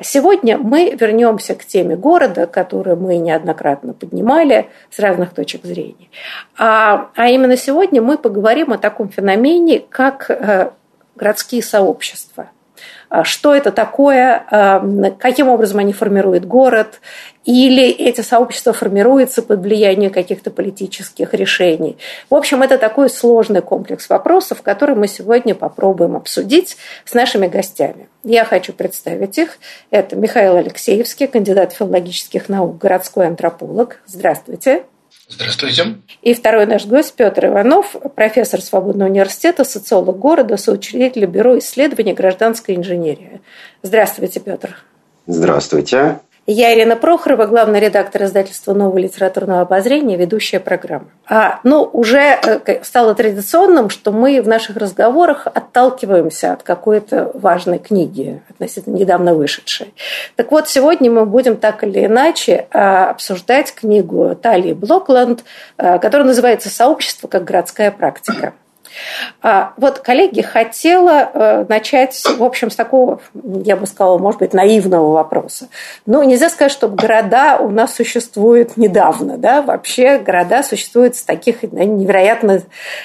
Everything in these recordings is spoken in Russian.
Сегодня мы вернемся к теме города, которую мы неоднократно поднимали с разных точек зрения. А, а именно сегодня мы поговорим о таком феномене, как э, городские сообщества – что это такое, а, каким образом они формируют город, или эти сообщества формируются под влиянием каких-то политических решений. В общем, это такой сложный комплекс вопросов, который мы сегодня попробуем обсудить с нашими гостями. Я хочу представить их. Это Михаил Алексеевский, кандидат филологических наук, городской антрополог. Здравствуйте. Здравствуйте. И второй наш гость Петр Иванов, профессор Свободного университета, социолог города, соучредитель Бюро исследований гражданской инженерии. Здравствуйте, Петр. Здравствуйте. Я Ирина Прохорова, главный редактор издательства «Нового литературного обозрения», ведущая программы. А, ну, уже э, стало традиционным, что мы в наших разговорах отталкиваемся от какой-то важной книги, относительно недавно вышедшей. Так вот, сегодня мы будем так или иначе а, обсуждать книгу Талии Блокленд, а, которая называется «Сообщество как городская практика». А, вот, коллеги, хотела э, начать, в общем, с такого, я бы сказала, может быть, наивного вопроса. Ну, нельзя сказать, что города у нас существуют недавно, да, вообще города существуют с таких невероятно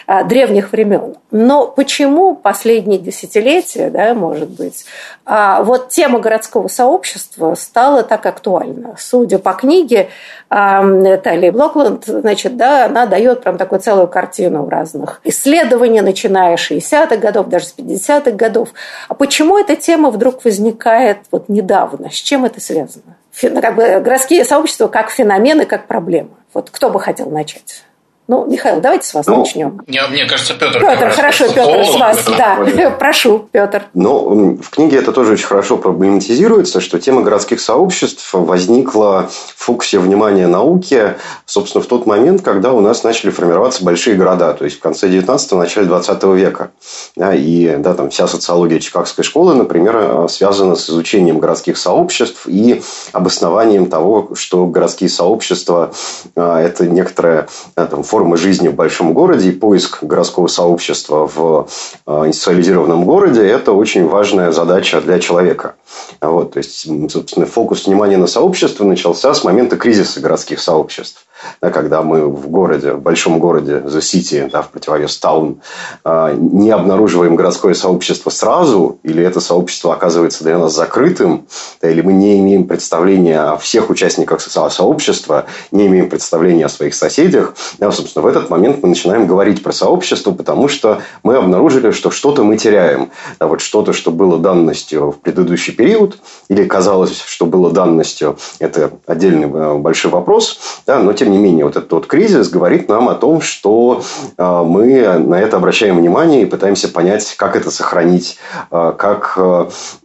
а, древних времен. Но почему последние десятилетия, да, может быть, а, вот тема городского сообщества стала так актуальна? Судя по книге Талии Блокленд, значит, да, она дает прям такую целую картину разных исследований, начиная с 60-х годов, даже с 50-х годов. А почему эта тема вдруг возникает вот недавно? С чем это связано? Как бы городские сообщества как феномены, как проблема. Вот кто бы хотел начать? Ну, Михаил, давайте с вас ну, начнем. Мне, мне кажется, Петр. Петр, хорошо, Петр, с вас, да. Прошу, Петр. Ну, в книге это тоже очень хорошо проблематизируется, что тема городских сообществ возникла в фокусе внимания науки, собственно, в тот момент, когда у нас начали формироваться большие города, то есть в конце 19-го, начале 20 века. Да, и да, там вся социология Чикагской школы, например, связана с изучением городских сообществ и обоснованием того, что городские сообщества а, – это некоторая да, там, форма жизни в большом городе и поиск городского сообщества в э, индустриализированном городе – это очень важная задача для человека. Вот, то есть, собственно, фокус внимания на сообщество начался с момента кризиса городских сообществ да, когда мы в городе, в большом городе, The City, да, в противовес Таун, не обнаруживаем городское сообщество сразу, или это сообщество оказывается для нас закрытым, да, или мы не имеем представления о всех участниках сообщества, не имеем представления о своих соседях, да, собственно, в этот момент мы начинаем говорить про сообщество, потому что мы обнаружили, что что-то мы теряем. Да, вот что-то, что было данностью в предыдущий период, или казалось, что было данностью, это отдельный э, большой вопрос, да, но тем не менее, вот этот вот кризис говорит нам о том, что а, мы на это обращаем внимание и пытаемся понять, как это сохранить, а, как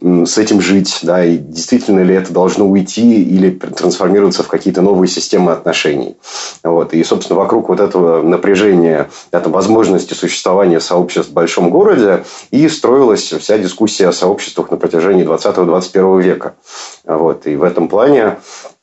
с этим жить, да, и действительно ли это должно уйти или трансформироваться в какие-то новые системы отношений. Вот. И, собственно, вокруг вот этого напряжения, это возможности существования сообществ в большом городе и строилась вся дискуссия о сообществах на протяжении 20-21 века. Вот. И в этом плане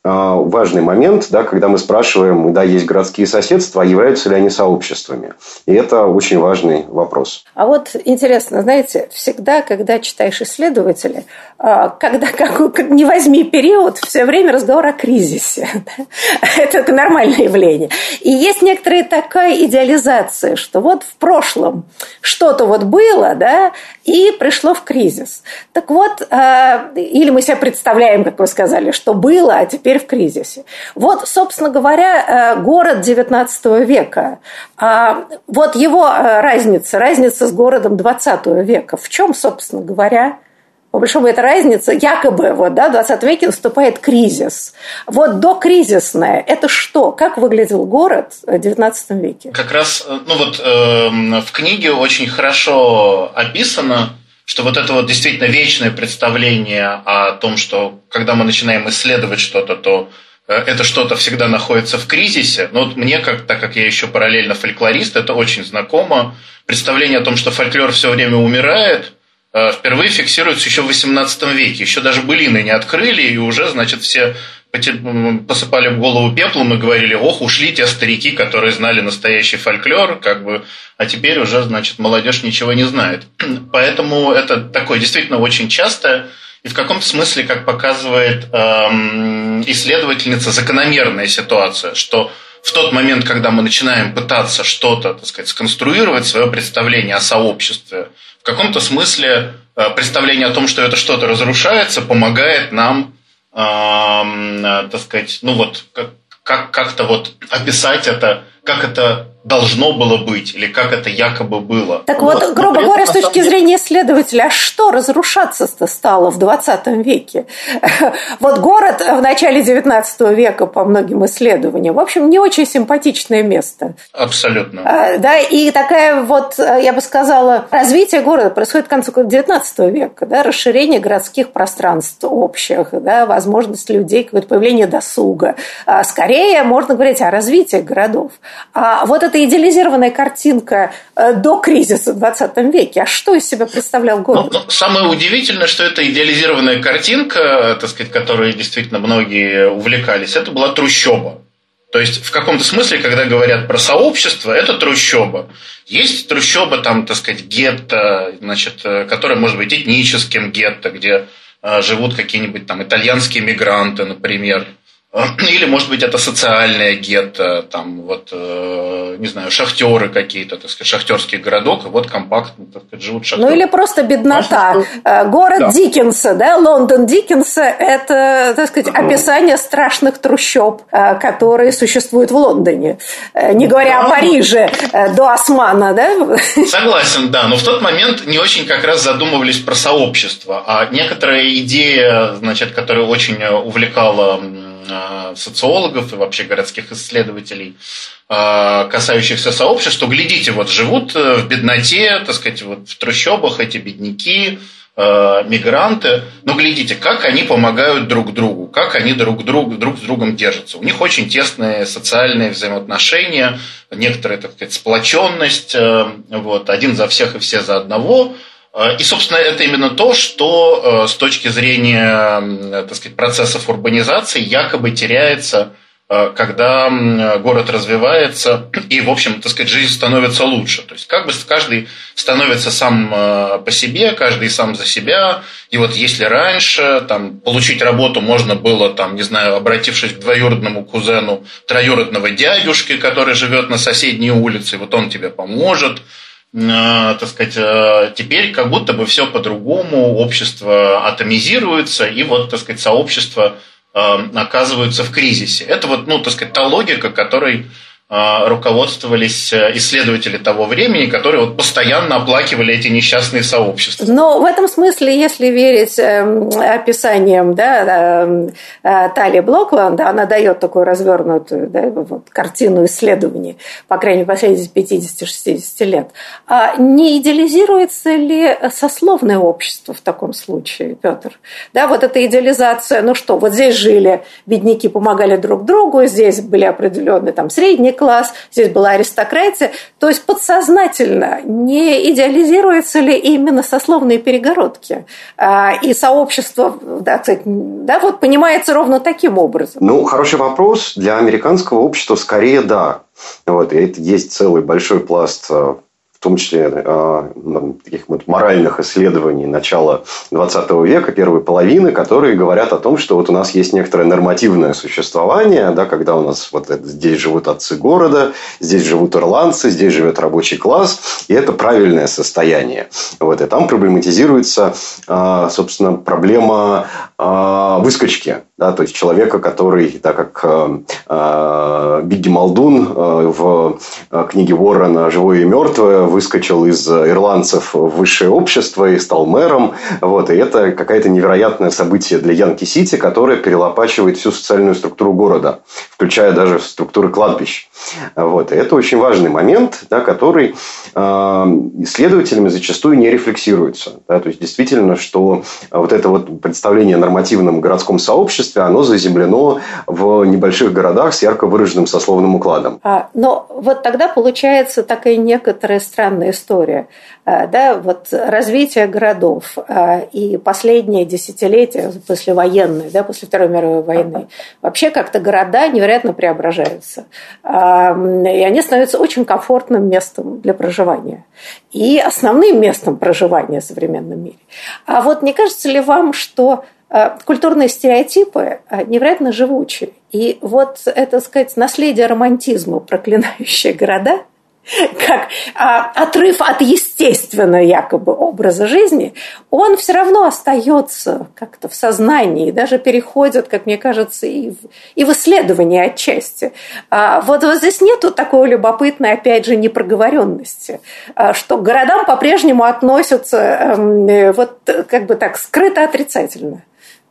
важный момент, да, когда мы спрашиваем, да, есть городские соседства, а являются ли они сообществами. И это очень важный вопрос. А вот интересно, знаете, всегда, когда читаешь исследователей, а, когда как, не возьми период, все время разговор о кризисе. Это нормальное явление. И есть некоторая такая идеализация, что вот в прошлом что-то вот было, да, и пришло в кризис. Так вот, а, или мы себе представляем, как вы сказали, что было, а теперь теперь в кризисе. Вот, собственно говоря, город XIX века. А вот его разница, разница с городом XX века. В чем, собственно говоря, по большому это разница, якобы вот, да, в 20 веке наступает кризис. Вот до кризисное это что? Как выглядел город в 19 веке? Как раз, ну вот э, в книге очень хорошо описано, что вот это вот действительно вечное представление о том, что когда мы начинаем исследовать что-то, то э, это что-то всегда находится в кризисе. Но вот мне, как, так как я еще параллельно фольклорист, это очень знакомо. Представление о том, что фольклор все время умирает – Э, впервые фиксируется еще в XVIII веке. Еще даже былины не открыли, и уже, значит, все посыпали в голову пеплом и говорили, ох, ушли те старики, которые знали настоящий фольклор, как бы, а теперь уже, значит, молодежь ничего не знает. Поэтому это такое действительно очень частое и в каком-то смысле, как показывает эм, исследовательница, закономерная ситуация, что в тот момент, когда мы начинаем пытаться что-то, так сказать, сконструировать, свое представление о сообществе, в каком-то смысле э, представление о том, что это что-то разрушается, помогает нам, так сказать, ну вот как, как-то вот описать это, как это должно было быть, или как это якобы было. Так вот, вот грубо говоря, с точки зрения исследователя, а что разрушаться-то стало в 20 веке? Вот город в начале 19 века, по многим исследованиям, в общем, не очень симпатичное место. Абсолютно. А, да, и такая вот, я бы сказала, развитие города происходит к концу 19 века, да, расширение городских пространств общих, да, возможность людей, какое-то появление досуга. А скорее можно говорить о развитии городов. А вот это это идеализированная картинка э, до кризиса в 20 веке. А что из себя представлял город? Ну, ну, самое удивительное, что эта идеализированная картинка, так сказать, которой действительно многие увлекались, это была трущоба. То есть, в каком-то смысле, когда говорят про сообщество, это трущоба. Есть трущоба, там, так сказать, гетто, значит, э, которая может быть этническим гетто, где э, живут какие-нибудь там итальянские мигранты, например, или, может быть, это социальное гетто, там, вот, э, не знаю, шахтеры какие-то, так сказать, шахтерский городок, и вот компактно, так сказать, живут шахтеры. Ну, или просто беднота. Может, э, Город да. Диккенса, да, Лондон Диккенса – это, так сказать, описание страшных трущоб, э, которые существуют в Лондоне. Не говоря да. о Париже до Османа, да? Согласен, да, но в тот момент не очень как раз задумывались про сообщество, а некоторая идея, значит, которая очень увлекала социологов и вообще городских исследователей, э, касающихся сообщества, глядите, вот живут э, в бедноте, так сказать, вот в трущобах эти бедняки, мигранты, но глядите, как они помогают друг другу, как они друг, друг, друг с другом держатся. У них очень тесные социальные взаимоотношения, некоторая, так сказать, сплоченность, вот, один за всех и все за одного – Э, и, собственно, это именно то, что э, с точки зрения так сказать, процессов урбанизации якобы теряется, э, когда город развивается и, в общем, так сказать, жизнь становится лучше. То есть как бы каждый становится сам по себе, каждый сам за себя. И вот если раньше там, получить работу можно было, там, не знаю, обратившись к двоюродному кузену троюродного дядюшки, который живет на соседней улице, вот он тебе поможет – Э, так сказать, э, теперь как будто бы все по-другому, общество атомизируется, и вот, так сказать, сообщество э, оказываются в кризисе. Это вот, ну, так сказать, та логика, которой руководствовались э, исследователи того времени, которые вот постоянно оплакивали эти несчастные сообщества. Но в этом смысле, если верить эм, описаниям да, э, Тали Блокланда, она дает такую развернутую да, вот, картину исследований, по крайней мере, последних 50-60 лет. А не идеализируется ли сословное общество в таком случае, Петр? Да, вот эта идеализация, ну что, вот здесь жили бедняки, помогали друг другу, здесь были определенные там средние класс, здесь была аристократия. То есть подсознательно не идеализируются ли именно сословные перегородки? А, и сообщество, да, кстати, да, вот понимается ровно таким образом. Ну, хороший вопрос. Для американского общества скорее да. Вот, это есть целый большой пласт а, том числе э, таких вот моральных исследований начала 20 века, первой половины, которые говорят о том, что вот у нас есть некоторое нормативное существование, да, когда у нас вот здесь живут отцы города, здесь живут ирландцы, здесь живет рабочий класс, и это правильное состояние. Вот, и там проблематизируется, э, собственно, проблема э, выскочки да, то есть человека, который, так как э, э, Бигги Малдун э, в э, книге Уоррена «Живое и мертвое» выскочил из ирландцев в высшее общество и стал мэром. Вот, и это какое-то невероятное событие для Янки-Сити, которое перелопачивает всю социальную структуру города, включая даже структуры кладбищ. Вот, это очень важный момент, да, который э, исследователями зачастую не рефлексируется. Да, то есть, действительно, что вот это вот представление о нормативном городском сообществе обществе, оно заземлено в небольших городах с ярко выраженным сословным укладом. А, но вот тогда получается такая некоторая странная история. А, да, вот развитие городов а, и последние десятилетия послевоенные, да, после Второй мировой войны, вообще как-то города невероятно преображаются. А, и они становятся очень комфортным местом для проживания. И основным местом проживания в современном мире. А вот не кажется ли вам, что Э, культурные стереотипы э, невероятно живучие. И вот это, сказать, наследие романтизма, проклинающие города, как а, отрыв от естественного якобы образа жизни, он все равно остается как-то в сознании, даже переходит, как мне кажется, и в, и в исследование отчасти. А, вот, вот здесь нету такой любопытной, опять же, непроговоренности, а, что к городам по-прежнему относятся э, вот как бы так скрыто отрицательно.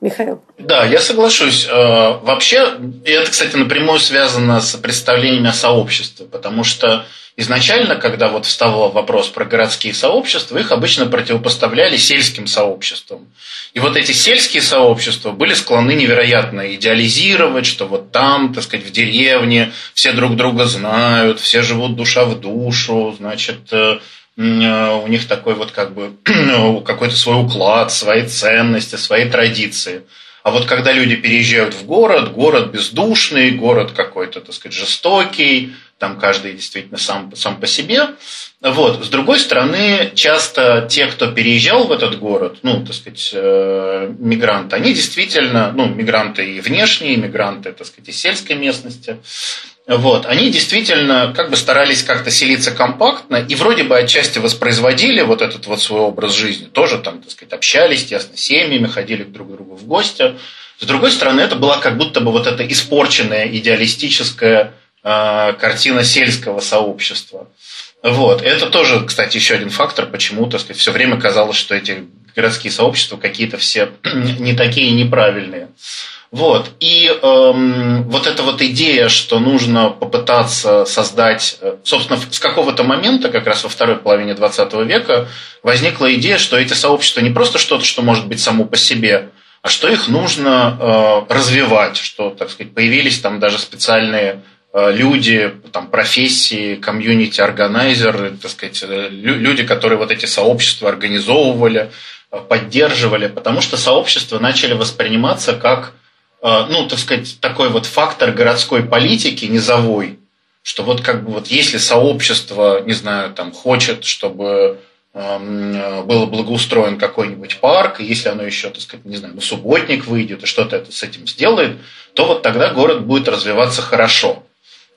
Михаил. Да, я соглашусь. Э, вообще, это, кстати, напрямую связано с представлениями о сообществе, потому что изначально, когда вот вставал вопрос про городские сообщества, их обычно противопоставляли сельским сообществам. И вот эти сельские сообщества были склонны невероятно идеализировать, что вот там, так сказать, в деревне все друг друга знают, все живут душа в душу, значит, Э, у них такой вот как бы какой-то свой уклад, свои ценности, свои традиции. А вот когда люди переезжают в город, город бездушный, город какой-то, так сказать, жестокий, там каждый действительно сам, сам по себе. Вот. С другой стороны, часто те, кто переезжал в этот город, ну, так сказать, э, мигранты, они действительно, ну, мигранты и внешние, мигранты, так сказать, из сельской местности, вот, они действительно как бы старались как-то селиться компактно и вроде бы отчасти воспроизводили вот этот вот свой образ жизни. Тоже там, так сказать, общались тесно семьями, ходили друг к другу в гости. С другой стороны, это была как будто бы вот эта испорченная идеалистическая э, картина сельского сообщества. Вот. Это тоже, кстати, еще один фактор, почему, так сказать, все время казалось, что эти городские сообщества какие-то все не такие неправильные. Вот. И эм, вот эта вот идея, что нужно попытаться создать, э, собственно, с какого-то момента, как раз во второй половине 20 века, возникла идея, что эти сообщества не просто что-то, что может быть само по себе, а что их нужно э, развивать, что, так сказать, появились там даже специальные люди, там, профессии, комьюнити-органайзеры, так сказать, э, люди, которые вот эти сообщества организовывали, э, поддерживали, потому что сообщества начали восприниматься как Э, ну, так сказать, такой вот фактор городской политики низовой, что вот как бы вот если сообщество, не знаю, там хочет, чтобы эм, был благоустроен какой-нибудь парк, и если оно еще, так сказать, не знаю, на субботник выйдет и что-то это с этим сделает, то вот тогда город будет развиваться хорошо.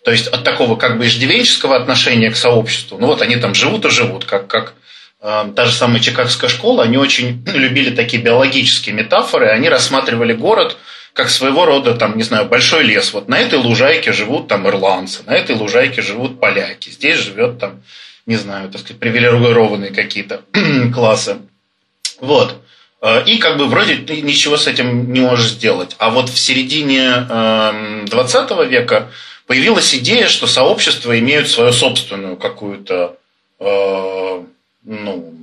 То есть от такого как бы иждивенческого отношения к сообществу, ну вот они там живут и живут, как, как э, та же самая Чикагская школа, они очень любили такие биологические метафоры, они рассматривали город – как своего рода, там, не знаю, большой лес. Вот на этой лужайке живут там ирландцы, на этой лужайке живут поляки, здесь живет там, не знаю, так сказать, привилегированные какие-то классы. Вот. Э, и как бы вроде ты ничего с этим не можешь сделать. А вот в середине 20 эм, века появилась идея, что сообщества имеют свою собственную какую-то, э, ну,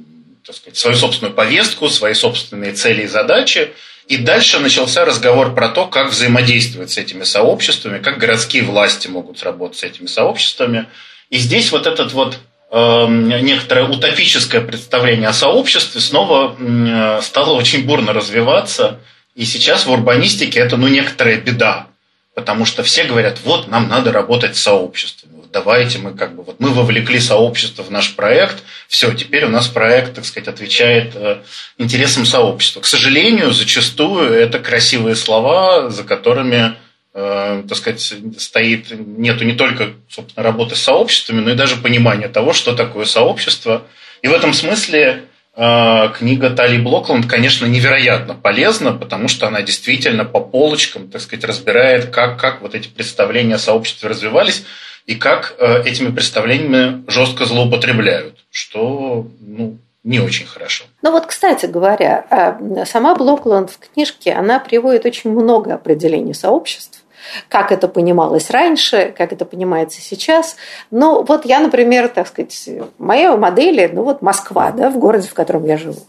так сказать, свою собственную повестку, свои собственные цели и задачи. И дальше начался разговор про то, как взаимодействовать с этими сообществами, как городские власти могут работать с этими сообществами. И здесь вот этот вот э, некоторое утопическое представление о сообществе снова э, стало очень бурно развиваться. И сейчас в урбанистике это ну некоторая беда, потому что все говорят, вот нам надо работать с сообществами давайте мы как бы вот мы вовлекли сообщество в наш проект, все, теперь у нас проект, так сказать, отвечает э, интересам сообщества. К сожалению, зачастую это красивые слова, за которыми э, так сказать, стоит, нету не только, собственно, работы с сообществами, но и даже понимания того, что такое сообщество. И в этом смысле книга Тали Блокланд, конечно, невероятно полезна, потому что она действительно по полочкам, так сказать, разбирает, как, как вот эти представления о сообществе развивались и как э, этими представлениями жестко злоупотребляют, что ну, не очень хорошо. Ну вот, кстати говоря, а, сама Блокланд в книжке, она приводит очень много определений сообществ, как это понималось раньше, как это понимается сейчас. Ну, вот я, например, так сказать, моей модели, ну вот Москва, да, в городе, в котором я живу.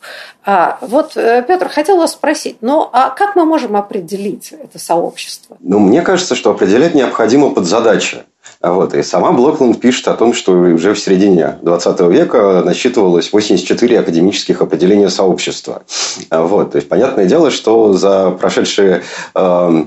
А, вот, э, Петр, хотел вас спросить, ну, а как мы можем определить это сообщество? Ну, мне кажется, что определять необходимо под задачи. Вот. И сама Блокланд пишет о том, что уже в середине 20 века насчитывалось 84 академических определения сообщества. Вот. То есть, понятное дело, что за прошедшие э,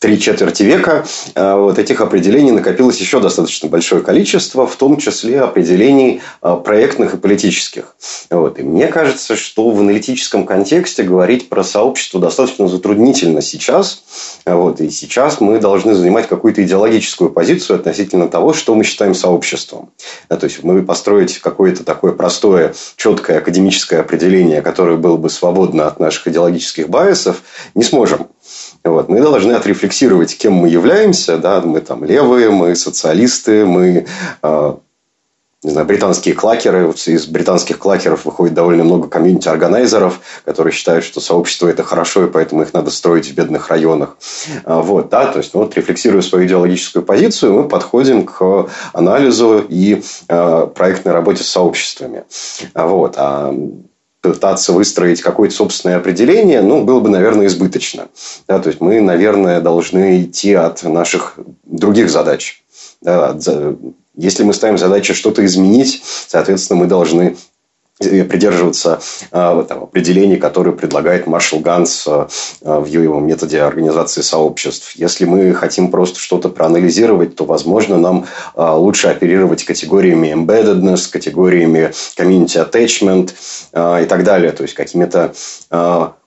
три четверти века э, вот этих определений накопилось еще достаточно большое количество, в том числе определений э, проектных и политических. Вот. И мне кажется, что в аналитическом контексте говорить про сообщество достаточно затруднительно сейчас. Вот. И сейчас мы должны занимать какую-то идеологическую позицию относительно того, что мы считаем сообществом. Да, то есть, мы построить какое-то такое простое, четкое академическое определение, которое было бы свободно от наших идеологических байесов, не сможем. Вот. Мы должны отрефлексировать, кем мы являемся. Да? Мы там левые, мы социалисты, мы э, не знаю, британские клакеры. Вот из британских клакеров выходит довольно много комьюнити-органайзеров, которые считают, что сообщество – это хорошо, и поэтому их надо строить в бедных районах. А, вот, да, то есть, ну, вот, рефлексируя свою идеологическую позицию, мы подходим к анализу и э, проектной работе с сообществами. А, вот. А пытаться выстроить какое-то собственное определение, ну, было бы, наверное, избыточно. Да, то есть, мы, наверное, должны идти от наших других задач. Да, если мы ставим задачу что-то изменить, соответственно, мы должны придерживаться э, там, определений, которые предлагает Маршал Ганс э, в его методе организации сообществ. Если мы хотим просто что-то проанализировать, то, возможно, нам лучше оперировать категориями embeddedness, категориями community attachment и так далее. То есть, какими-то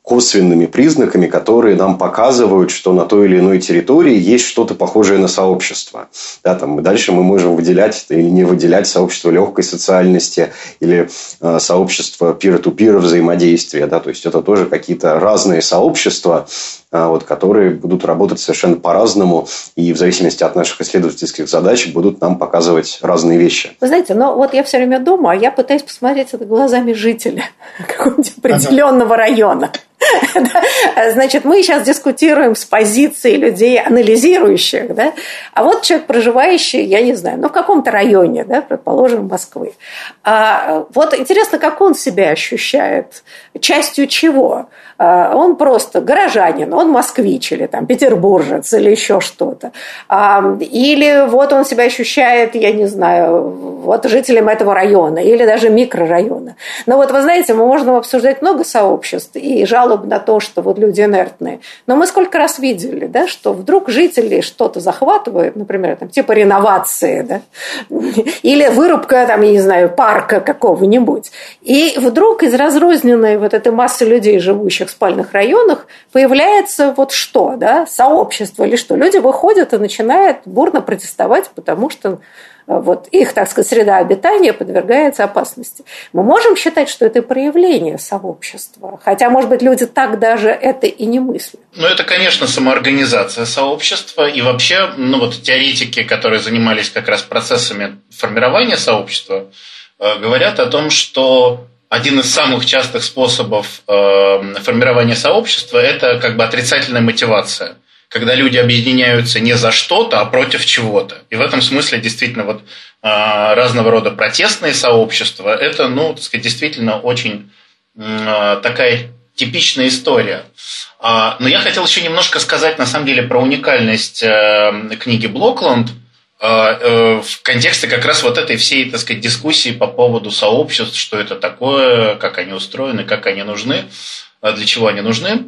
косвенными признаками, которые нам показывают, что на той или иной территории есть что-то похожее на сообщество. Да, там, дальше мы можем выделять или не выделять сообщество легкой социальности или э, сообщество peer-to-peer взаимодействия. Да, то есть, это тоже какие-то разные сообщества, вот, которые будут работать совершенно по-разному и в зависимости от наших исследовательских задач будут нам показывать разные вещи. Вы знаете, но вот я все время думаю, а я пытаюсь посмотреть это глазами жителя какого-нибудь определенного района. Значит, мы сейчас дискутируем с позиции людей, анализирующих, да? а вот человек, проживающий, я не знаю, ну, в каком-то районе, да, предположим, Москвы. А вот интересно, как он себя ощущает, частью чего? А, он просто горожанин, он москвич или там петербуржец или еще что-то. Или вот он себя ощущает, я не знаю, вот жителем этого района или даже микрорайона. Но вот вы знаете, мы можем обсуждать много сообществ и жалоб на то, что вот люди инертные. Но мы сколько раз видели, да, что вдруг жители что-то захватывают, например, там, типа реновации, да, или вырубка, там, я не знаю, парка какого-нибудь. И вдруг из разрозненной вот этой массы людей, живущих в спальных районах, появляется вот что, да, сообщество или что. Люди выходят и начинают бурно протестовать, потому что вот их, так сказать, среда обитания подвергается опасности. Мы можем считать, что это проявление сообщества, хотя, может быть, люди так даже это и не мыслят. Ну, это, конечно, самоорганизация сообщества, и вообще, ну, вот теоретики, которые занимались как раз процессами формирования сообщества, э, говорят о том, что один из самых частых способов э, формирования сообщества – это как бы отрицательная мотивация – когда люди объединяются не за что-то, а против чего-то. И в этом смысле действительно вот а, разного рода протестные сообщества – это, ну, так сказать, действительно очень а, такая типичная история. А, но я хотел еще немножко сказать, на самом деле, про уникальность э, книги Блокланд э, в контексте как раз вот этой всей, так сказать, дискуссии по поводу сообществ, что это такое, как они устроены, как они нужны, для чего они нужны.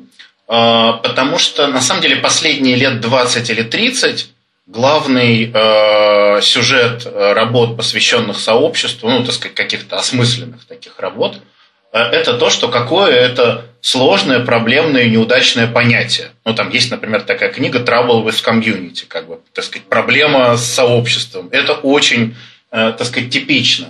А, потому что на самом деле последние лет 20 или 30 главный э, сюжет э, работ, посвященных сообществу, ну, так сказать, каких-то осмысленных таких работ, э, это то, что какое это сложное, проблемное неудачное понятие. Ну, там есть, например, такая книга «Trouble with Community», как бы, так сказать, проблема с сообществом. Это очень, э, так сказать, типично.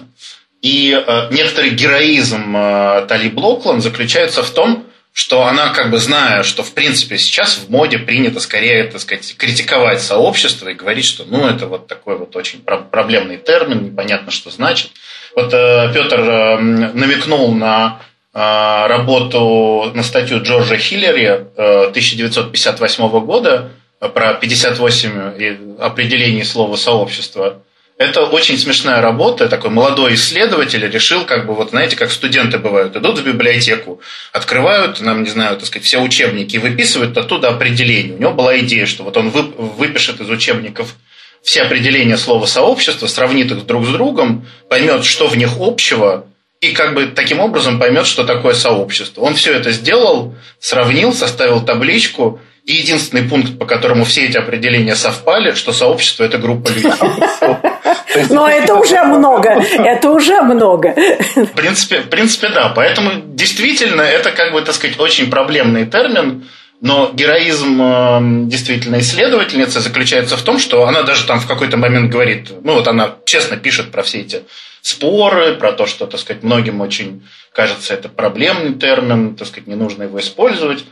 И э, некоторый героизм э, Тали Блокланд заключается в том, что она, как бы зная, что в принципе сейчас в моде принято скорее, так сказать, критиковать сообщество и говорить, что ну это вот такой вот очень проблемный термин, непонятно, что значит. Вот э, Петр э, намекнул на э, работу, на статью Джорджа Хиллери э, 1958 года про 58 определений слова сообщества. Это очень смешная работа. Такой молодой исследователь решил, как бы, вот знаете, как студенты бывают, идут в библиотеку, открывают, нам, не знаю, так сказать, все учебники выписывают оттуда определение. У него была идея, что вот он выпишет из учебников все определения слова сообщества, сравнит их друг с другом, поймет, что в них общего, и как бы таким образом поймет, что такое сообщество. Он все это сделал, сравнил, составил табличку, и единственный пункт, по которому все эти определения совпали, что сообщество – это группа людей. Но это уже много. Это уже много. В принципе, в принципе, да. Поэтому действительно это, как бы, так сказать, очень проблемный термин. Но героизм э, действительно исследовательницы заключается в том, что она даже там в какой-то момент говорит, ну вот она честно пишет про все эти споры, про то, что, так сказать, многим очень кажется это проблемный термин, так сказать, не нужно его использовать.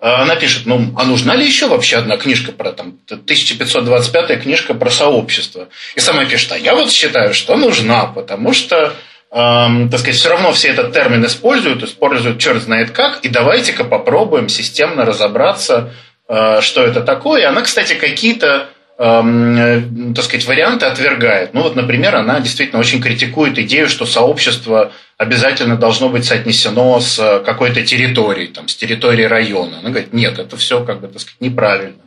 А она пишет, ну, а нужна ли еще вообще одна книжка про там 1525 книжка про сообщество? И сама пишет, а я вот считаю, что нужна, потому что, эм, так сказать, все равно все этот термин используют, используют черт знает как, и давайте-ка попробуем системно разобраться, э, что это такое. И она, кстати, какие-то так сказать, варианты отвергает. Ну вот, например, она действительно очень критикует идею, что сообщество обязательно должно быть соотнесено с э, какой-то территорией, там, с территорией района. Она говорит, нет, это все как бы, так сказать, неправильно.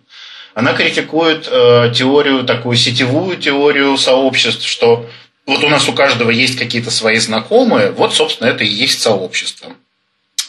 Она критикует э, теорию, такую сетевую теорию сообществ, что вот у нас у каждого есть какие-то свои знакомые, вот, собственно, это и есть сообщество.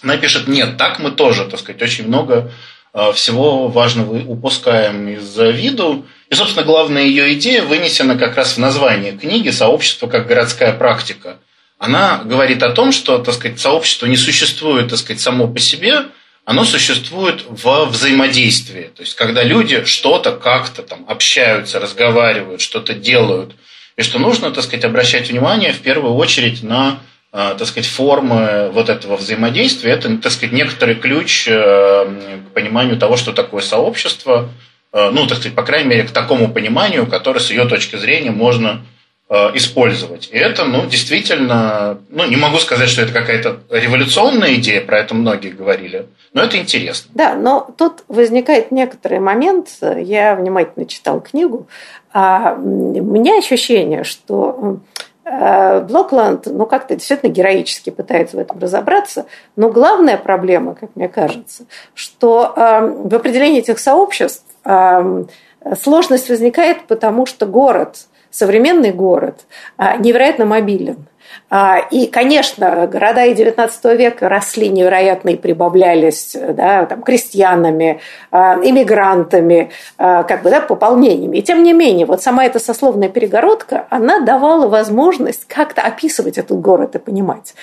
Она пишет, нет, так мы тоже, так сказать, очень много э, всего важного упускаем из виду. И, собственно, главная ее идея вынесена как раз в название книги «Сообщество как городская практика» она говорит о том, что, так сказать, сообщество не существует, так сказать, само по себе, оно существует в взаимодействии. То есть, когда люди что-то как-то там общаются, разговаривают, что-то делают, и что нужно, так сказать, обращать внимание в первую очередь на э, так сказать, формы вот этого взаимодействия. Это, так сказать, некоторый ключ э, к пониманию того, что такое сообщество, ну, так сказать, по крайней мере, к такому пониманию, которое с ее точки зрения можно Э, использовать. И это, ну, действительно, ну, не могу сказать, что это какая-то революционная идея, про это многие говорили, но это интересно. Да, но тут возникает некоторый момент, я внимательно читал книгу, а у меня ощущение, что э, Блокланд, ну, как-то действительно героически пытается в этом разобраться, но главная проблема, как мне кажется, что э, в определении этих сообществ сложность возникает, потому что город – современный город а, невероятно мобилен. А, и, конечно, города и XIX века росли невероятно и прибавлялись да, там, крестьянами, а, иммигрантами, как бы, да, пополнениями. И тем не менее, вот сама эта сословная перегородка, она давала возможность как-то описывать этот город и понимать.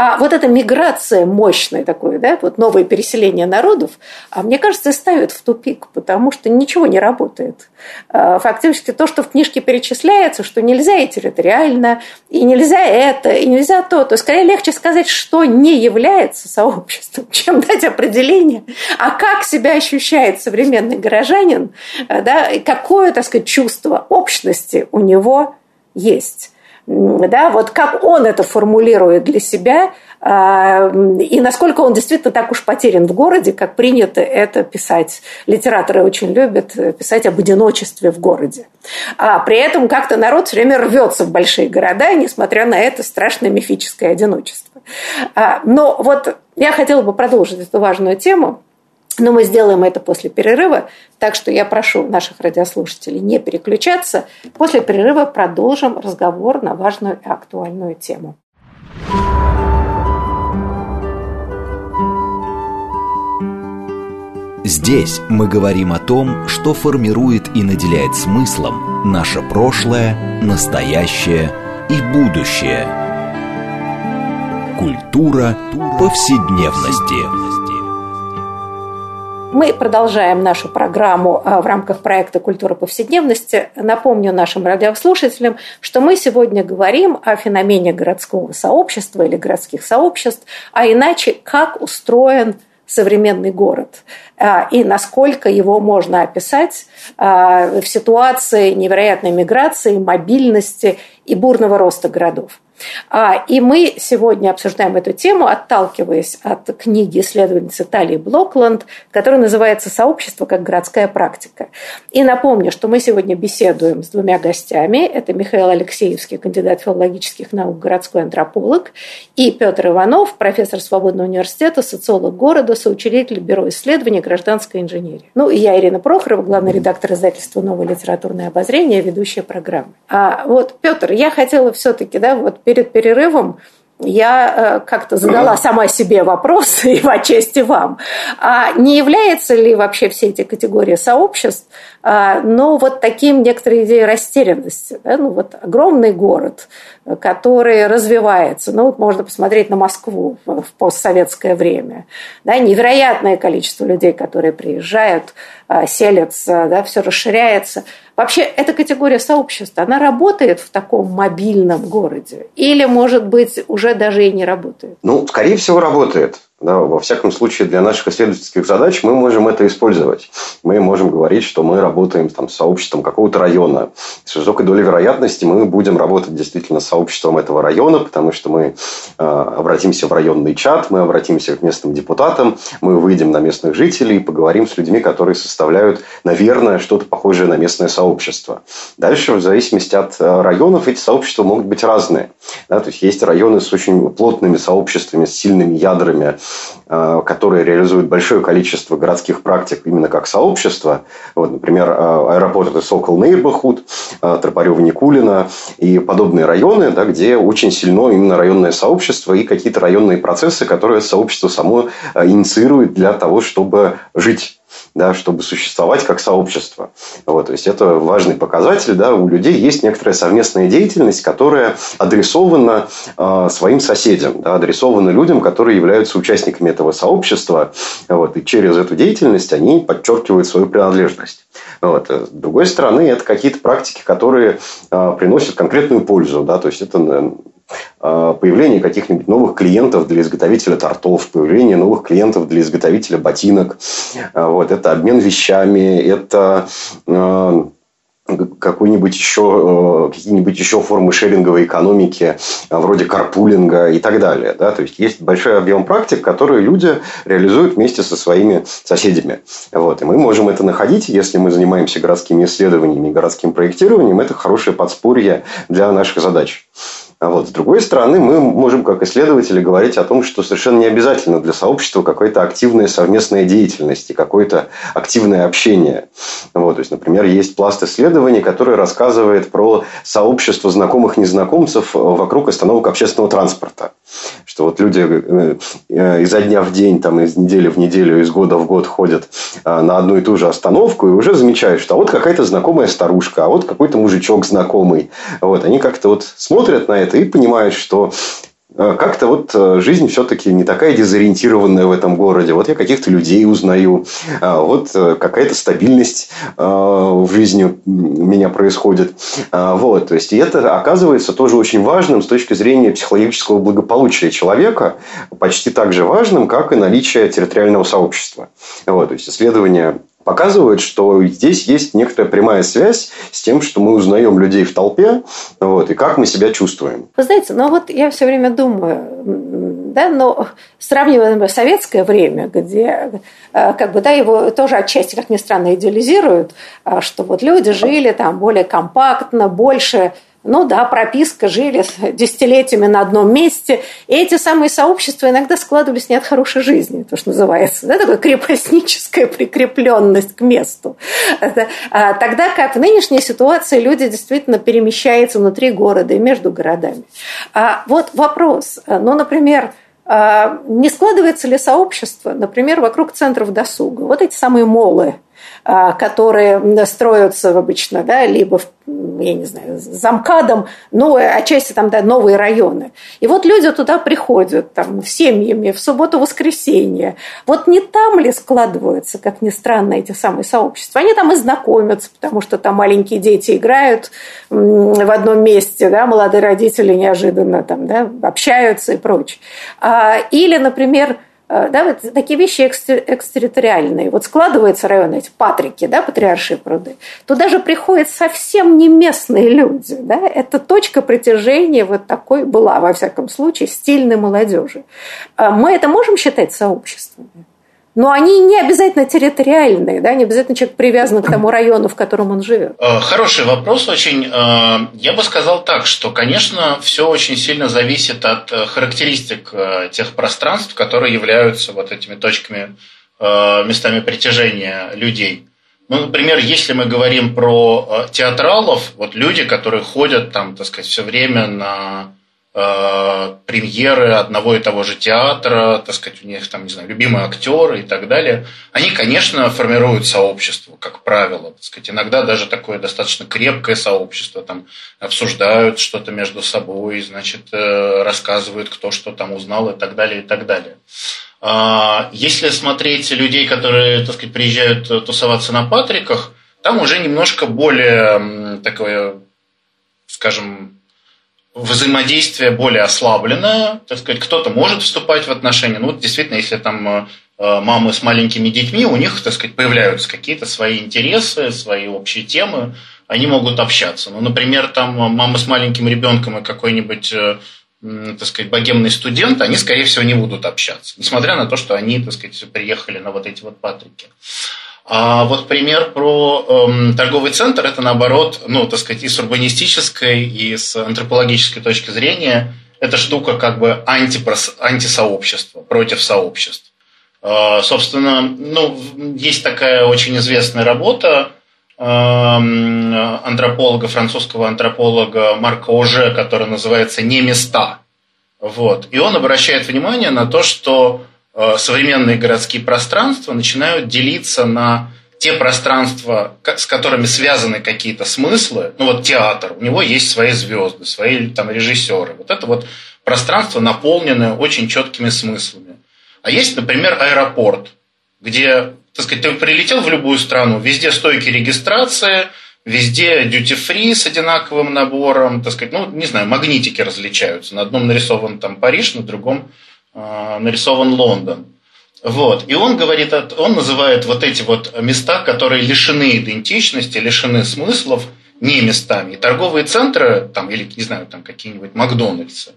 А вот эта миграция мощная такое, да, вот новое переселение народов, а мне кажется, ставит в тупик, потому что ничего не работает. А, фактически то, что в книжке перечисляется, что нельзя и территориально, и нельзя это, и нельзя то, то скорее легче сказать, что не является сообществом, чем дать определение, а как себя ощущает современный горожанин, да, и какое, так сказать, чувство общности у него есть да, вот как он это формулирует для себя, а, и насколько он действительно так уж потерян в городе, как принято это писать. Литераторы очень любят писать об одиночестве в городе. А при этом как-то народ все время рвется в большие города, несмотря на это страшное мифическое одиночество. А, но вот я хотела бы продолжить эту важную тему – но мы сделаем это после перерыва, так что я прошу наших радиослушателей не переключаться. После перерыва продолжим разговор на важную и актуальную тему. Здесь мы говорим о том, что формирует и наделяет смыслом наше прошлое, настоящее и будущее. Культура повседневности. Мы продолжаем нашу программу а, в рамках проекта «Культура повседневности». Напомню нашим радиослушателям, что мы сегодня говорим о феномене городского сообщества или городских сообществ, а иначе, как устроен современный город а, и насколько его можно описать а, в ситуации невероятной миграции, мобильности и бурного роста городов. А, и мы сегодня обсуждаем эту тему, отталкиваясь от книги исследовательницы Талии Блокланд, которая называется «Сообщество как городская практика». И напомню, что мы сегодня беседуем с двумя гостями. Это Михаил Алексеевский, кандидат филологических наук, городской антрополог, и Петр Иванов, профессор Свободного университета, социолог города, соучредитель Бюро исследований гражданской инженерии. Ну и я, Ирина Прохорова, главный редактор издательства «Новое литературное обозрение», ведущая программы. А вот, Петр, я хотела все-таки, да, вот перед перерывом я э, как-то задала сама себе вопрос, и в отчасти вам, а не является ли вообще все эти категории сообществ, а, ну, вот таким некоторой идеей растерянности, да? ну, вот огромный город, который развивается, ну, вот можно посмотреть на Москву в постсоветское время, да, невероятное количество людей, которые приезжают, селятся, да, все расширяется. Вообще, эта категория сообщества, она работает в таком мобильном городе? Или, может быть, уже даже и не работает? Ну, скорее всего, работает. Да, во всяком случае, для наших исследовательских задач мы можем это использовать. Мы можем говорить, что мы работаем там, с сообществом какого-то района. С высокой долей вероятности мы будем работать действительно с сообществом этого района, потому что мы э, обратимся в районный чат, мы обратимся к местным депутатам, мы выйдем на местных жителей и поговорим с людьми, которые составляют, наверное, что-то похожее на местное сообщество. Дальше, в зависимости от э, районов, эти сообщества могут быть разные. Да, то есть, есть районы с очень плотными сообществами, с сильными ядрами, которые реализуют большое количество городских практик именно как сообщество. Вот, например, э, аэропорты Сокол Нейрбахуд, э, Тропарева Никулина и подобные районы, да, где очень сильно именно районное сообщество и какие-то районные процессы, которые сообщество само инициирует для того, чтобы жить да, чтобы существовать как сообщество. Вот, то есть, это важный показатель. Да, у людей есть некоторая совместная деятельность, которая адресована э, своим соседям, да, адресована людям, которые являются участниками этого сообщества. Вот, и через эту деятельность они подчеркивают свою принадлежность. Вот. С другой стороны, это какие-то практики, которые э, приносят конкретную пользу. Да, то есть, это Э, появление каких-нибудь новых клиентов для изготовителя тортов, появление новых клиентов для изготовителя ботинок. Э, вот, это обмен вещами, это э, какой-нибудь еще, какие-нибудь еще формы шеринговой экономики, вроде карпулинга и так далее. Да? То есть, есть большой объем практик, которые люди реализуют вместе со своими соседями. Вот. И мы можем это находить, если мы занимаемся городскими исследованиями, городским проектированием. Это хорошее подспорье для наших задач. А вот. С другой стороны, мы можем, как исследователи, говорить о том, что совершенно не обязательно для сообщества какая-то активная совместная деятельность и какое-то активное общение. Вот. То есть, например, есть пласт исследований, который рассказывает про сообщество знакомых незнакомцев вокруг остановок общественного транспорта. Что вот люди э, э, изо дня в день, там, из недели в неделю, из года в год ходят э, на одну и ту же остановку и уже замечают, что а вот какая-то знакомая старушка, а вот какой-то мужичок знакомый. Вот. Они как-то вот смотрят на это и понимаешь, что как-то вот э, жизнь все-таки не такая дезориентированная в этом городе. Вот я каких-то людей узнаю, а вот э, какая-то стабильность в жизни у меня происходит. А вот, то есть, и это оказывается тоже очень важным с точки зрения психологического благополучия человека, почти так же важным, как и наличие территориального сообщества. Вот, то есть, исследования показывают, что здесь есть некоторая прямая связь с тем, что мы узнаем людей в толпе, вот, и как мы себя чувствуем. Вы знаете, ну вот я все время думаю, да, но сравнивая например, советское время, где э, как бы, да, его тоже отчасти, как ни странно, идеализируют, а, что вот люди жили там более компактно, больше ну да, прописка, жили десятилетиями на одном месте. И эти самые сообщества иногда складывались не от хорошей жизни, то, что называется. Да, такая крепостническая прикрепленность к месту. А, тогда как в нынешней ситуации люди действительно перемещаются внутри города и между городами. А вот вопрос. Ну, например, а, не складывается ли сообщество, например, вокруг центров досуга? Вот эти самые молы – которые строятся обычно, да, либо, я не знаю, замкадом, ну, отчасти там, да, новые районы. И вот люди туда приходят, там, семьями, в субботу-воскресенье. Вот не там ли складываются, как ни странно, эти самые сообщества? Они там и знакомятся, потому что там маленькие дети играют в одном месте, да, молодые родители неожиданно там, да, общаются и прочее. А, или, например, да, вот такие вещи экстерриториальные. Вот складывается район, эти патрики, да, патриаршие пруды, туда же приходят совсем не местные люди. Да? Это точка притяжения вот такой была, во всяком случае, стильной молодежи. А мы это можем считать сообществом? Но они не обязательно территориальные, да, не обязательно человек привязан к тому району, в котором он живет. Э, хороший вопрос очень. Э, я бы сказал так, что, конечно, все очень сильно зависит от э, характеристик тех пространств, которые являются вот этими точками, местами притяжения людей. Ну, например, если мы говорим про театралов, вот люди, которые ходят там, так сказать, все время на премьеры одного и того же театра, так сказать, у них там, не знаю, любимые актеры и так далее, они, конечно, формируют сообщество, как правило. Так сказать, иногда даже такое достаточно крепкое сообщество, там обсуждают что-то между собой, значит, э, рассказывают, кто что там узнал и так далее, и так далее. А, если смотреть людей, которые, так сказать, приезжают тусоваться на Патриках, там уже немножко более такое, скажем, взаимодействие более ослабленное, так сказать, кто-то может вступать в отношения, ну вот действительно, если там э, мамы с маленькими детьми, у них, так сказать, появляются какие-то свои интересы, свои общие темы, они могут общаться. Ну, например, там мама с маленьким ребенком и какой-нибудь э, так сказать, богемный студент, они, скорее всего, не будут общаться, несмотря на то, что они, так сказать, приехали на вот эти вот патрики. А вот пример про эм, торговый центр, это наоборот, ну, так сказать, и с урбанистической, и с антропологической точки зрения, эта штука как бы антипрос, антисообщество, против сообществ. Э, собственно, ну, есть такая очень известная работа э, антрополога, французского антрополога Марка Оже, которая называется «Не места». Вот. И он обращает внимание на то, что современные городские пространства начинают делиться на те пространства, с которыми связаны какие-то смыслы, ну вот театр, у него есть свои звезды, свои там режиссеры. Вот это вот пространство наполненное очень четкими смыслами. А есть, например, аэропорт, где, так сказать, ты прилетел в любую страну, везде стойки регистрации, везде duty-free с одинаковым набором, так сказать, ну, не знаю, магнитики различаются. На одном нарисован там Париж, на другом нарисован Лондон. Вот. И он говорит, он называет вот эти вот места, которые лишены идентичности, лишены смыслов, не местами. И торговые центры, там, или, не знаю, там какие-нибудь Макдональдсы,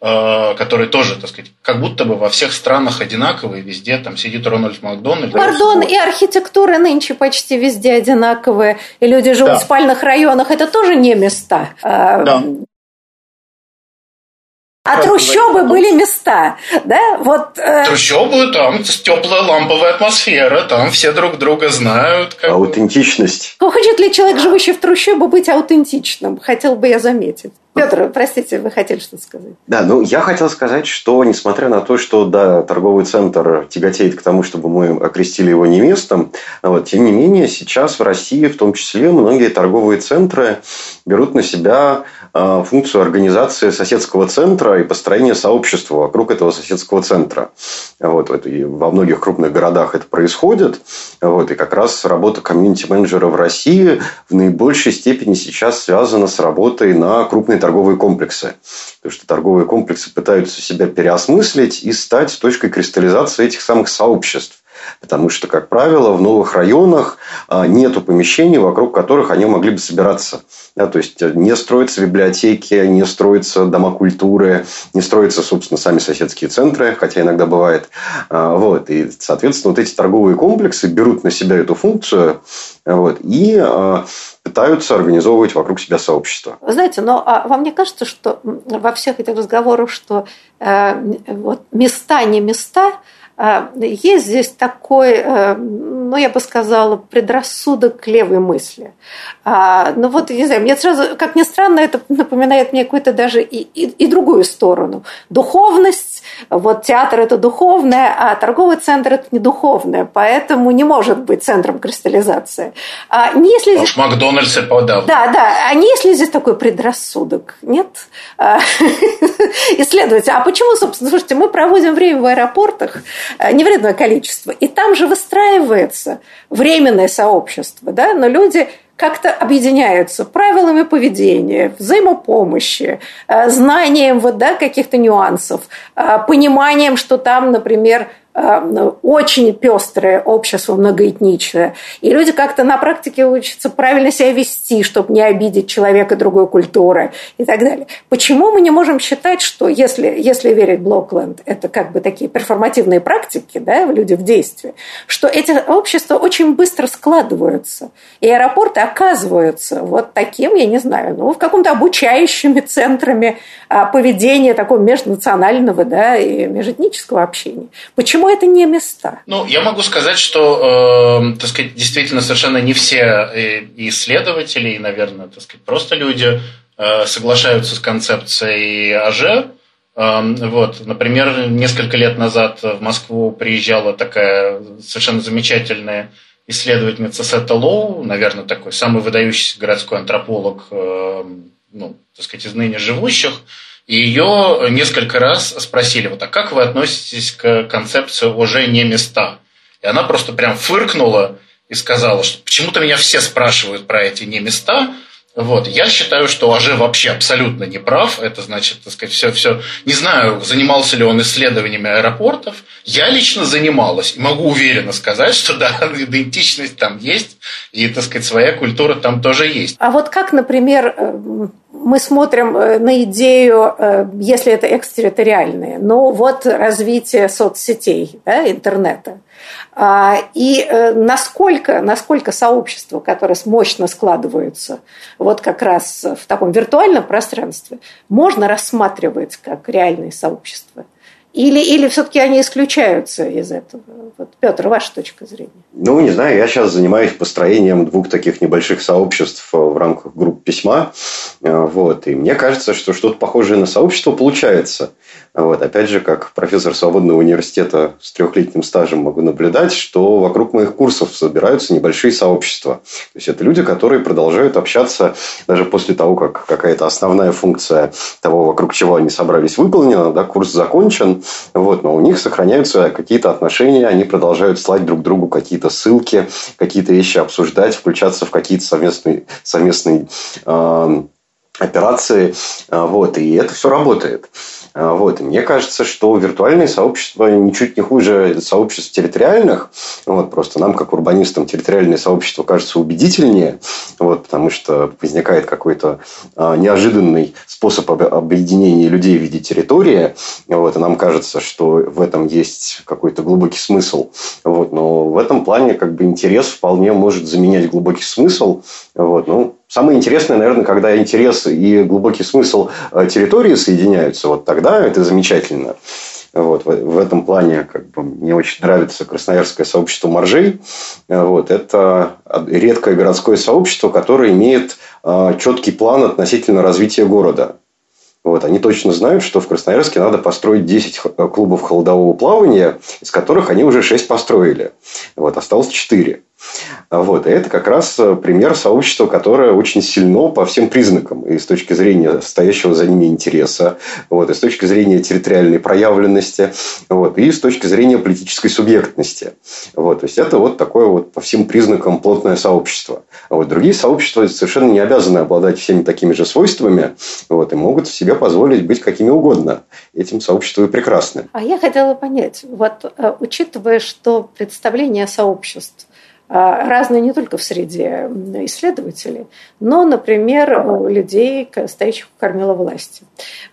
а, которые тоже, так сказать, как будто бы во всех странах одинаковые, везде там сидит Рональд Макдональд. Пардон, и архитектура нынче почти везде одинаковая, и люди живут да. в спальных районах, это тоже не места. А, да. А трущобы были места, да? Вот, э... Трущобы, там теплая ламповая атмосфера, там все друг друга знают. Как... Аутентичность. Хочет ли человек, живущий в трущобе, быть аутентичным? Хотел бы я заметить. Петр, простите, вы хотели что-то сказать? Да, ну я хотел сказать, что несмотря на то, что да, торговый центр тяготеет к тому, чтобы мы окрестили его не местом, вот, тем не менее сейчас в России в том числе многие торговые центры берут на себя а, функцию организации соседского центра и построения сообщества вокруг этого соседского центра. Вот, и во многих крупных городах это происходит. Вот, и как раз работа комьюнити-менеджера в России в наибольшей степени сейчас связана с работой на крупные торговые комплексы. Потому что торговые комплексы пытаются себя переосмыслить и стать точкой кристаллизации этих самых сообществ. Потому что, как правило, в новых районах а, нет помещений, вокруг которых они могли бы собираться. Да, то есть, не строятся библиотеки, не строятся дома культуры, не строятся, собственно, сами соседские центры, хотя иногда бывает. А, вот. И, соответственно, вот эти торговые комплексы берут на себя эту функцию вот, и а, пытаются организовывать вокруг себя сообщество. Знаете, но а вам не кажется, что во всех этих разговорах, что э, вот места не места, есть здесь такой, э, ну, я бы сказала, предрассудок к левой мысли. А, ну, вот, не знаю, мне сразу, как ни странно, это напоминает мне какую-то даже и, и, и другую сторону. Духовность, вот театр – это духовное, а торговый центр – это не духовное, поэтому не может быть центром кристаллизации. А не если... Уж Макдональдс и подавно. Да, да. А не если здесь такой предрассудок? Нет? А, исследовать. А почему, собственно, слушайте, мы проводим время в аэропортах, э, невредное количество, и там же выстраивается временное сообщество, да, но люди как-то объединяются правилами поведения, взаимопомощи, э, знанием вот, да, каких-то нюансов, э, пониманием, что там, например, очень пестрое общество, многоэтничное. И люди как-то на практике учатся правильно себя вести, чтобы не обидеть человека другой культуры и так далее. Почему мы не можем считать, что если, если верить Блокленд, это как бы такие перформативные практики, да, люди в действии, что эти общества очень быстро складываются. И аэропорты оказываются вот таким, я не знаю, ну, в каком-то обучающими центрами а, поведения такого межнационального да, и межэтнического общения. Почему Почему это не места? Ну, я могу сказать, что, э, так сказать, действительно совершенно не все э, исследователи, и, наверное, так сказать, просто люди э, соглашаются с концепцией АЖ. Э, вот, например, несколько лет назад в Москву приезжала такая совершенно замечательная исследовательница Сетта Лоу, наверное, такой самый выдающийся городской антрополог, э, ну, так сказать, из ныне живущих. И ее несколько раз спросили, вот, а как вы относитесь к концепции уже не места? И она просто прям фыркнула и сказала, что почему-то меня все спрашивают про эти не места, вот. Я считаю, что Аже вообще абсолютно не прав. Это значит, так сказать, все, все. Не знаю, занимался ли он исследованиями аэропортов. Я лично занималась. И могу уверенно сказать, что да, идентичность там есть. И, так сказать, своя культура там тоже есть. А вот как, например, э, мы смотрим э, на идею, э, если это экстерриториальные, ну вот развитие соцсетей, да, интернета. А, и э, насколько, насколько сообщества, которые мощно складываются вот как раз в таком виртуальном пространстве, можно рассматривать как реальные сообщества – или, или все-таки они исключаются из этого? Вот, Петр, ваша точка зрения. Ну, не знаю, я сейчас занимаюсь построением двух таких небольших сообществ в рамках групп письма. Вот, и мне кажется, что что-то похожее на сообщество получается. Вот. Опять же, как профессор свободного университета с трехлетним стажем могу наблюдать, что вокруг моих курсов собираются небольшие сообщества. То есть, это люди, которые продолжают общаться даже после того, как какая-то основная функция того, вокруг чего они собрались, выполнена, да, курс закончен, вот, но у них сохраняются какие-то отношения, они продолжают слать друг другу какие-то ссылки, какие-то вещи обсуждать, включаться в какие-то совместные, совместные э, операции, вот, и это все работает. А, вот. И мне кажется, что виртуальные сообщества ничуть не хуже сообществ территориальных. Вот. Просто нам, как урбанистам, территориальные сообщества кажутся убедительнее, вот, потому что возникает какой-то а, неожиданный способ объединения людей в виде территории. Вот. И нам кажется, что в этом есть какой-то глубокий смысл. Вот. Но в этом плане как бы интерес вполне может заменять глубокий смысл. Вот. Ну, Самое интересное, наверное, когда интерес и глубокий смысл э, территории соединяются, вот тогда это замечательно. Вот, в этом плане как бы, мне очень нравится красноярское сообщество моржей. Вот, это редкое городское сообщество, которое имеет э, четкий план относительно развития города. Вот, они точно знают, что в Красноярске надо построить 10 клубов холодового плавания, из которых они уже 6 построили. Вот, осталось 4. Вот. И это как раз э, пример сообщества, которое очень сильно по всем признакам. И с точки зрения стоящего за ними интереса, вот, и с точки зрения территориальной проявленности, вот, и с точки зрения политической субъектности. Вот. То есть, это вот такое вот по всем признакам плотное сообщество. А вот другие сообщества совершенно не обязаны обладать всеми такими же свойствами вот, и могут себе позволить быть какими угодно. Этим сообщества и прекрасны. А я хотела понять, вот э, учитывая, что представление сообществ разные не только в среде исследователей, но, например, у людей, стоящих у кормила власти.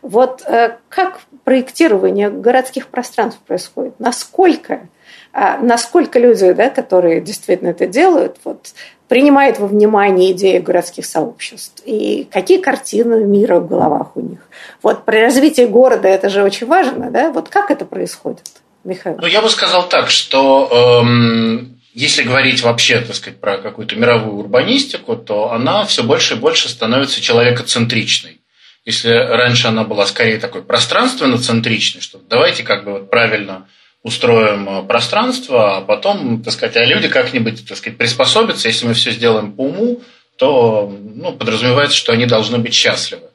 Вот э, как проектирование городских пространств происходит? Насколько, а, насколько люди, да, которые действительно это делают, вот, принимают во внимание идеи городских сообществ? И какие картины мира в головах у них? Вот при развитии города это же очень важно, да? Вот как это происходит? Михаил? Ну, я бы сказал так, что эм, если говорить вообще, так сказать, про какую-то мировую урбанистику, то она все больше и больше становится человекоцентричной. Если раньше она была скорее такой пространственно-центричной, что давайте как бы вот правильно устроим э, пространство, а потом, так сказать, а люди как-нибудь, так сказать, приспособятся, если мы все сделаем по уму, то ну, подразумевается, что они должны быть счастливы.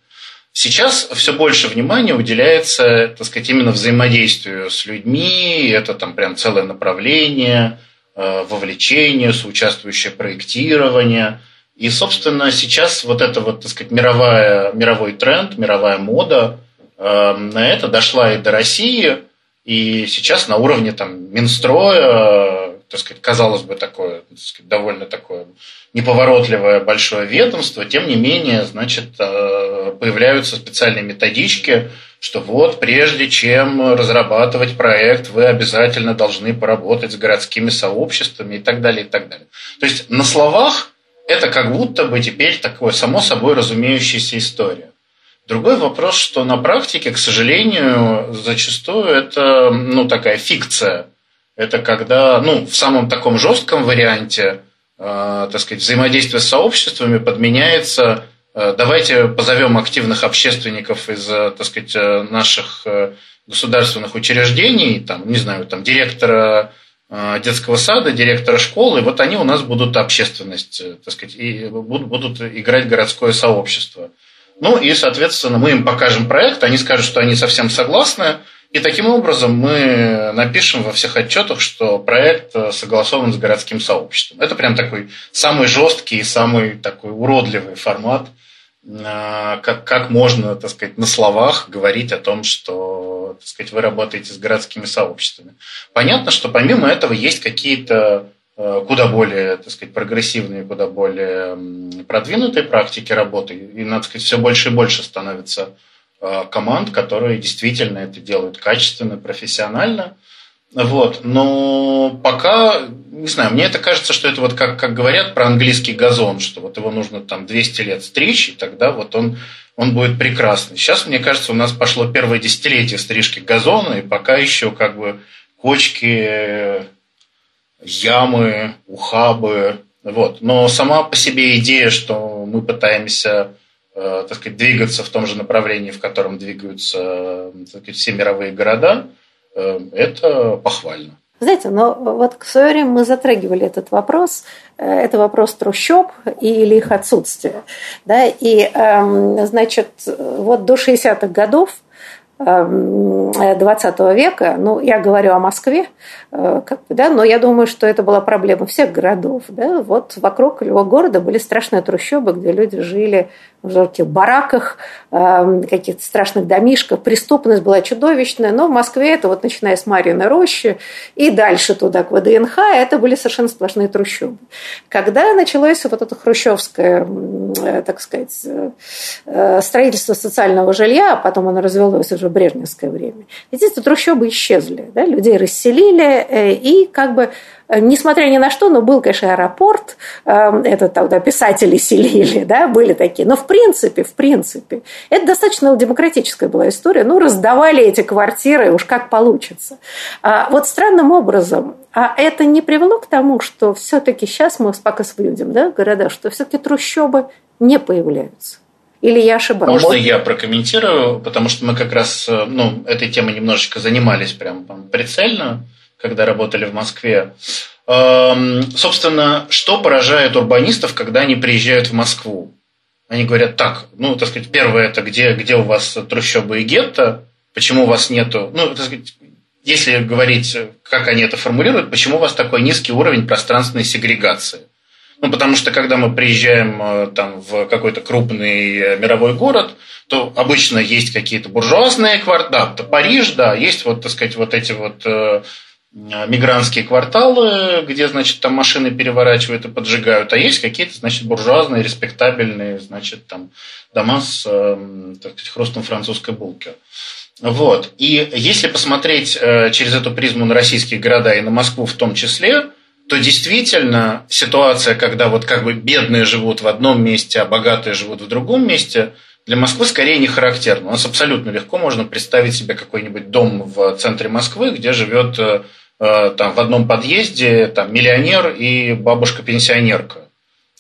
Сейчас все больше внимания уделяется, так сказать, именно взаимодействию с людьми, это там прям целое направление, вовлечение, соучаствующее проектирование. И, собственно, сейчас вот это вот, так сказать, мировая, мировой тренд, мировая мода э, на это дошла и до России, и сейчас на уровне там Минстроя, так сказать, казалось бы, такое, так сказать, довольно такое неповоротливое большое ведомство, тем не менее, значит, э, появляются специальные методички, что вот прежде чем разрабатывать проект, вы обязательно должны поработать с городскими сообществами и так далее, и так далее. То есть на словах это как будто бы теперь такое само собой разумеющаяся история. Другой вопрос, что на практике, к сожалению, зачастую это ну, такая фикция. Это когда, ну, в самом таком жестком варианте Э, так сказать, взаимодействие с сообществами подменяется э, давайте позовем активных общественников из, э, так сказать, наших государственных учреждений, там, не знаю, там, директора детского сада, директора школы, вот они у нас будут общественность, так сказать, и будут, будут играть городское сообщество. Ну и, соответственно, мы им покажем проект, они скажут, что они совсем согласны, и таким образом мы напишем во всех отчетах, что проект э, согласован с городским сообществом. Это прям такой самый жесткий и самый такой уродливый формат, э, как, как можно, так сказать, на словах говорить о том, что так сказать, вы работаете с городскими сообществами. Понятно, что помимо этого есть какие-то э, куда более, так сказать, прогрессивные, куда более продвинутые практики работы. И, надо сказать, все больше и больше становится команд, которые действительно это делают качественно, профессионально. Вот. Но пока, не знаю, мне это кажется, что это вот как, как говорят про английский газон, что вот его нужно там 200 лет стричь, и тогда вот он, он будет прекрасный. Сейчас, мне кажется, у нас пошло первое десятилетие стрижки газона, и пока еще как бы кочки, ямы, ухабы. Вот. Но сама по себе идея, что мы пытаемся Э, так сказать, двигаться в том же направлении, в котором двигаются так сказать, все мировые города, э, это похвально. Знаете, но вот к свое время мы затрагивали этот вопрос. Э, это вопрос трущоб или их отсутствия. Да? И, эм, значит, вот до 60-х годов 20 эм, века, ну, я говорю о Москве, э, как бы, да, но я думаю, что это была проблема всех городов. Да? Вот вокруг его города были страшные трущобы, где люди жили в жутких бараках, эм, каких-то страшных домишках. Преступность была чудовищная, но в Москве это вот начиная с Марьиной рощи и дальше туда, к ВДНХ, это были совершенно сплошные трущобы. Когда началось вот это хрущевское, э, так сказать, э, строительство социального жилья, а потом оно развелось уже в брежневское время, эти трущобы исчезли, да, людей расселили, э, и как бы несмотря ни на что, но был, конечно, аэропорт, эм, это тогда писатели селили, да, были такие. Но в принципе, в принципе, это достаточно демократическая была история. Ну, раздавали эти квартиры, уж как получится. А вот странным образом, а это не привело к тому, что все-таки сейчас мы пока соблюдем, да, города, что все-таки трущобы не появляются. Или я ошибаюсь? Можно я прокомментирую, потому что мы как раз э, ну, этой темой немножечко занимались прям прицельно когда работали в Москве. Эм, собственно, что поражает урбанистов, когда они приезжают в Москву? Они говорят, так, ну, так сказать, первое, это где, где у вас трущобы и гетто, почему у вас нету, ну, так сказать, если говорить, как они это формулируют, почему у вас такой низкий уровень пространственной сегрегации? Ну, потому что когда мы приезжаем э, там, в какой-то крупный э, мировой город, то обычно есть какие-то буржуазные кварталы, да, Париж, да, есть вот, так сказать, вот эти вот э, мигрантские кварталы, где, значит, там машины переворачивают и поджигают, а есть какие-то, значит, буржуазные, респектабельные, значит, там дома с, эм, так сказать, хрустом французской булки. Вот. И если посмотреть э, через эту призму на российские города и на Москву в том числе, то действительно ситуация, когда вот как бы бедные живут в одном месте, а богатые живут в другом месте, для Москвы скорее не характерно. У нас абсолютно легко можно представить себе какой-нибудь дом в центре Москвы, где живет э, э, там, в одном подъезде там, миллионер и бабушка-пенсионерка.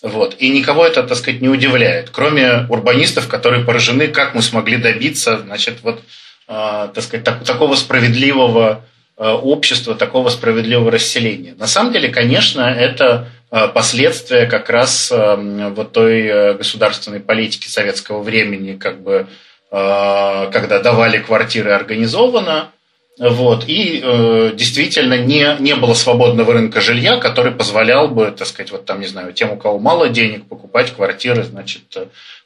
Вот. И никого это, так сказать, не удивляет, кроме урбанистов, которые поражены, как мы смогли добиться значит, вот, э, так сказать, так, такого справедливого общества, такого справедливого расселения. На самом деле, конечно, это последствия как раз эм, вот той э, государственной политики советского времени, как бы, э, когда давали квартиры организованно, вот, и э, действительно не, не было свободного рынка жилья, который позволял бы, так сказать, вот там, не знаю, тем, у кого мало денег, покупать квартиры, значит,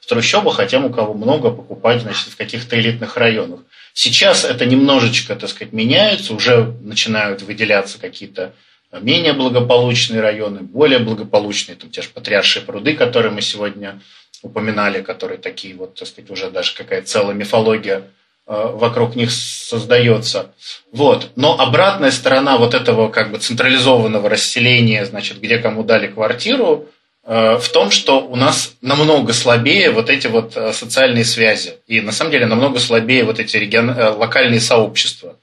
в трущобах, а тем, у кого много, покупать, значит, в каких-то элитных районах. Сейчас это немножечко, так сказать, меняется, уже начинают выделяться какие-то менее благополучные районы, более благополучные, там те же Патриаршие пруды, которые мы сегодня упоминали, которые такие вот, так сказать, уже даже какая-то целая мифология э, вокруг них создается. Вот. Но обратная сторона вот этого как бы централизованного расселения, значит, где кому дали квартиру, э, в том, что у нас намного слабее вот эти вот э, социальные связи. И на самом деле намного слабее вот эти регион... локальные сообщества.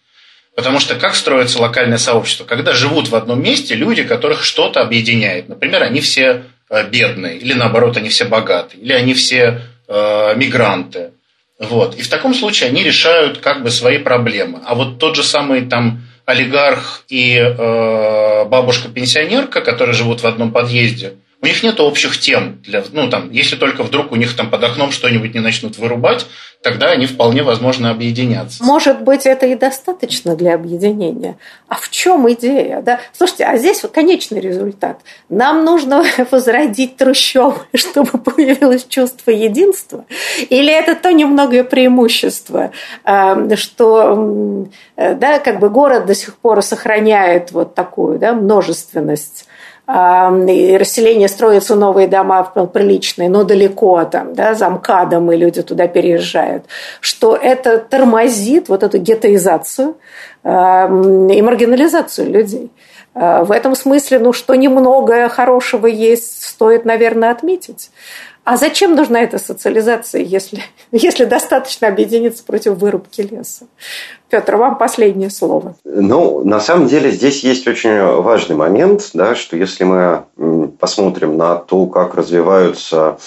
Потому что как строится локальное сообщество? Когда живут в одном месте люди, которых что-то объединяет. Например, они все э, бедные, или наоборот, они все богатые, или они все э, мигранты. Вот. И в таком случае они решают как бы свои проблемы. А вот тот же самый там олигарх и э, бабушка-пенсионерка, которые живут в одном подъезде – у них нет общих тем. Для, ну, там, если только вдруг у них там под окном что-нибудь не начнут вырубать, тогда они вполне возможно объединятся. Может быть, это и достаточно для объединения. А в чем идея? Да? Слушайте, а здесь конечный результат. Нам нужно возродить трущобы, чтобы появилось чувство единства? Или это то немногое преимущество, э, что да, как бы город до сих пор сохраняет вот такую да, множественность и расселение строятся новые дома приличные, но далеко там, да, за МКАДом, и люди туда переезжают, что это тормозит вот эту гетоизацию и маргинализацию людей. А, в этом смысле, ну, что немного хорошего есть, стоит, наверное, отметить. А зачем нужна эта социализация, если, если достаточно объединиться против вырубки леса? Петр, вам последнее слово. Ну, на самом деле здесь есть очень важный момент, да, что если мы посмотрим на то, как развиваются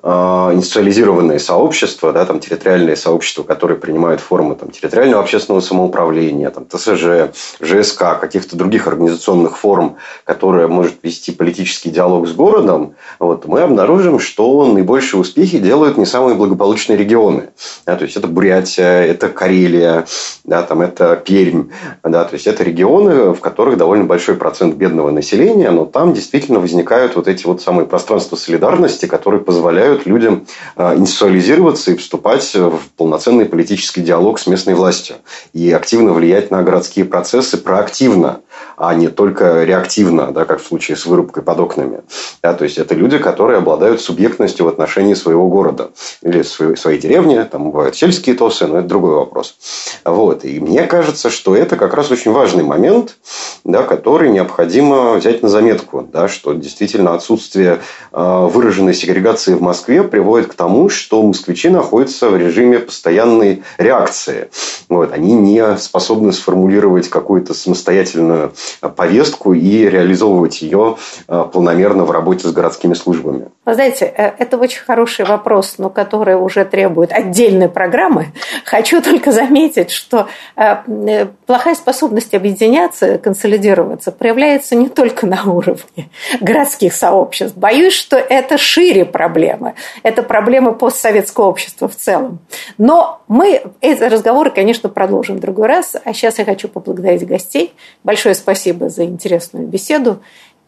индустриализированные сообщества, да, там, территориальные сообщества, которые принимают формы там, территориального общественного самоуправления, там, ТСЖ, ЖСК, каких-то других организационных форм, которые может вести политический диалог с городом, вот, мы обнаружим, что наибольшие успехи делают не самые благополучные регионы. Да, то есть, это Бурятия, это Карелия, да, там, это Пермь. Да, то есть, это регионы, в которых довольно большой процент бедного населения, но там действительно возникают вот эти вот самые пространства солидарности, которые позволяют позволяют людям а, индустриализироваться и вступать в полноценный политический диалог с местной властью и активно влиять на городские процессы проактивно, а не только реактивно, да, как в случае с вырубкой под окнами. Да, то есть, это люди, которые обладают субъектностью в отношении своего города или своей, деревни. Там бывают сельские тосы, но это другой вопрос. Вот. И мне кажется, что это как раз очень важный момент, да, который необходимо взять на заметку, да, что действительно отсутствие э, выраженной сегрегации в Москве приводит к тому, что москвичи находятся в режиме постоянной реакции. Вот. Они не способны сформулировать какую-то самостоятельную повестку и реализовывать ее э, планомерно в работе с городскими службами. Вы знаете, э, это очень хороший вопрос, но который уже требует отдельной программы. Хочу только заметить, что э, плохая способность объединяться, консолидироваться проявляется не только на уровне городских сообществ. Боюсь, что это шире проблемы. Это проблема постсоветского общества в целом. Но мы эти разговоры, конечно, продолжим в другой раз. А сейчас я хочу поблагодарить гостей. Большое спасибо за интересную беседу.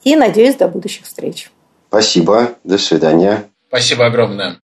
И надеюсь, до будущих встреч. Спасибо. До свидания. Спасибо огромное.